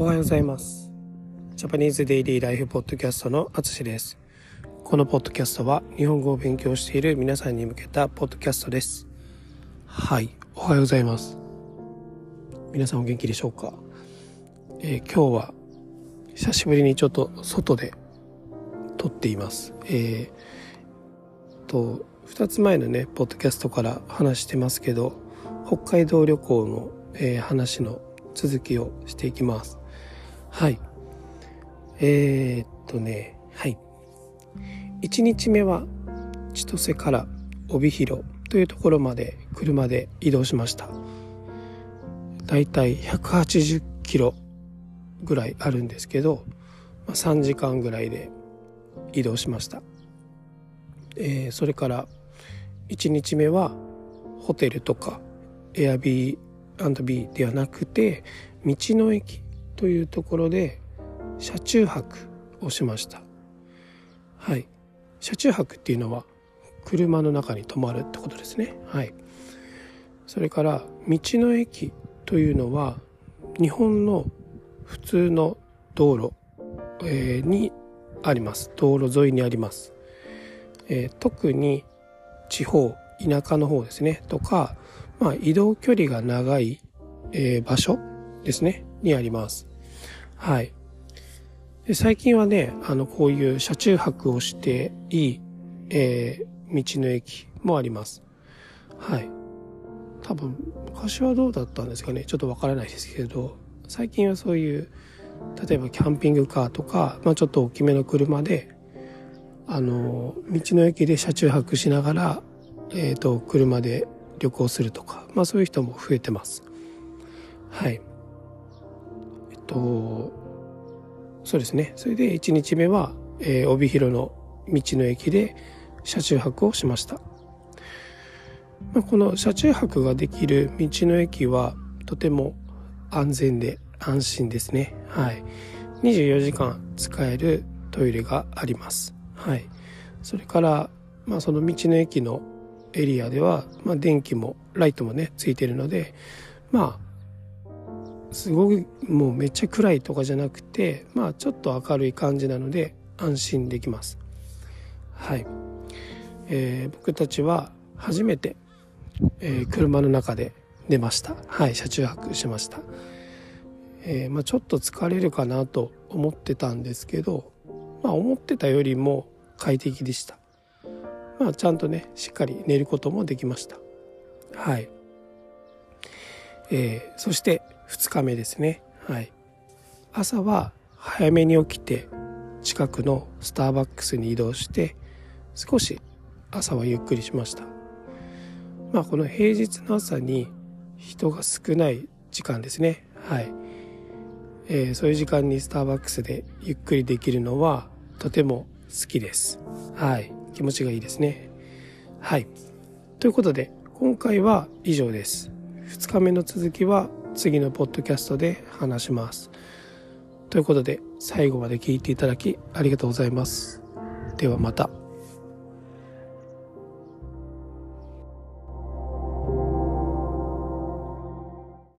おはようございます。ジャパニーズデイリーライフポッドキャストのあつしです。このポッドキャストは日本語を勉強している皆さんに向けたポッドキャストです。はいおはようございます。皆さんお元気でしょうか、えー、今日は久しぶりにちょっと外で撮っています。えー、と2つ前のねポッドキャストから話してますけど北海道旅行の、えー、話の続きをしていきます。はい。えー、っとね、はい。1日目は千歳から帯広というところまで車で移動しました。だいたい180キロぐらいあるんですけど、まあ、3時間ぐらいで移動しました。えー、それから1日目はホテルとかエアビービーではなくて道の駅というところで車中泊をしました。はい。車中泊っていうのは車の中に泊まるってことですね。はい。それから道の駅というのは日本の普通の道路、え、にあります。道路沿いにあります、え、特に地方田舎の方ですね。とか、まあ、移動距離が長い、え、場所ですね。にあります。はい。で最近はねあのこういう車中泊をしていい、えー、道の駅もあります。はい。多分昔はどうだったんですかね。ちょっとわからないですけど最近はそういう例えばキャンピングカーとか、まあ、ちょっと大きめの車であの道の駅で車中泊しながらえーと、車で旅行するとか、まあ、そういう人も増えてます。はい。とそうですねそれで1日目は、えー、帯広の道の駅で車中泊をしました。まあ、この車中泊ができる道の駅はとても安全で安心ですね。はい。24時間使えるトイレがあります。はい。それから、まあ、その道の駅のエリアでは、まあ、電気もライトもねついてるのでまあすごくもうめっちゃ暗いとかじゃなくてまあちょっと明るい感じなので安心できます。はい、えー、僕たちは初めて、えー、車の中で寝ました。はい車中泊しました、えー、まあ、ちょっと疲れるかなと思ってたんですけどまあ思ってたよりも快適でした。まあ、ちゃんとねしっかり寝ることもできました。はい、え、そして2日目ですね。はい。朝は早めに起きて近くのスターバックスに移動して少し朝はゆっくりしました。まあこの平日の朝に人が少ない時間ですね。はい、えー、そういう時間にスターバックスでゆっくりできるのはとても好きです。はい。気持ちがいいですね。はい。ということで、今回は以上です。2日目の続きは次のポッドキャストで話します。ということで、最後まで聞いていただきありがとうございます。ではまた。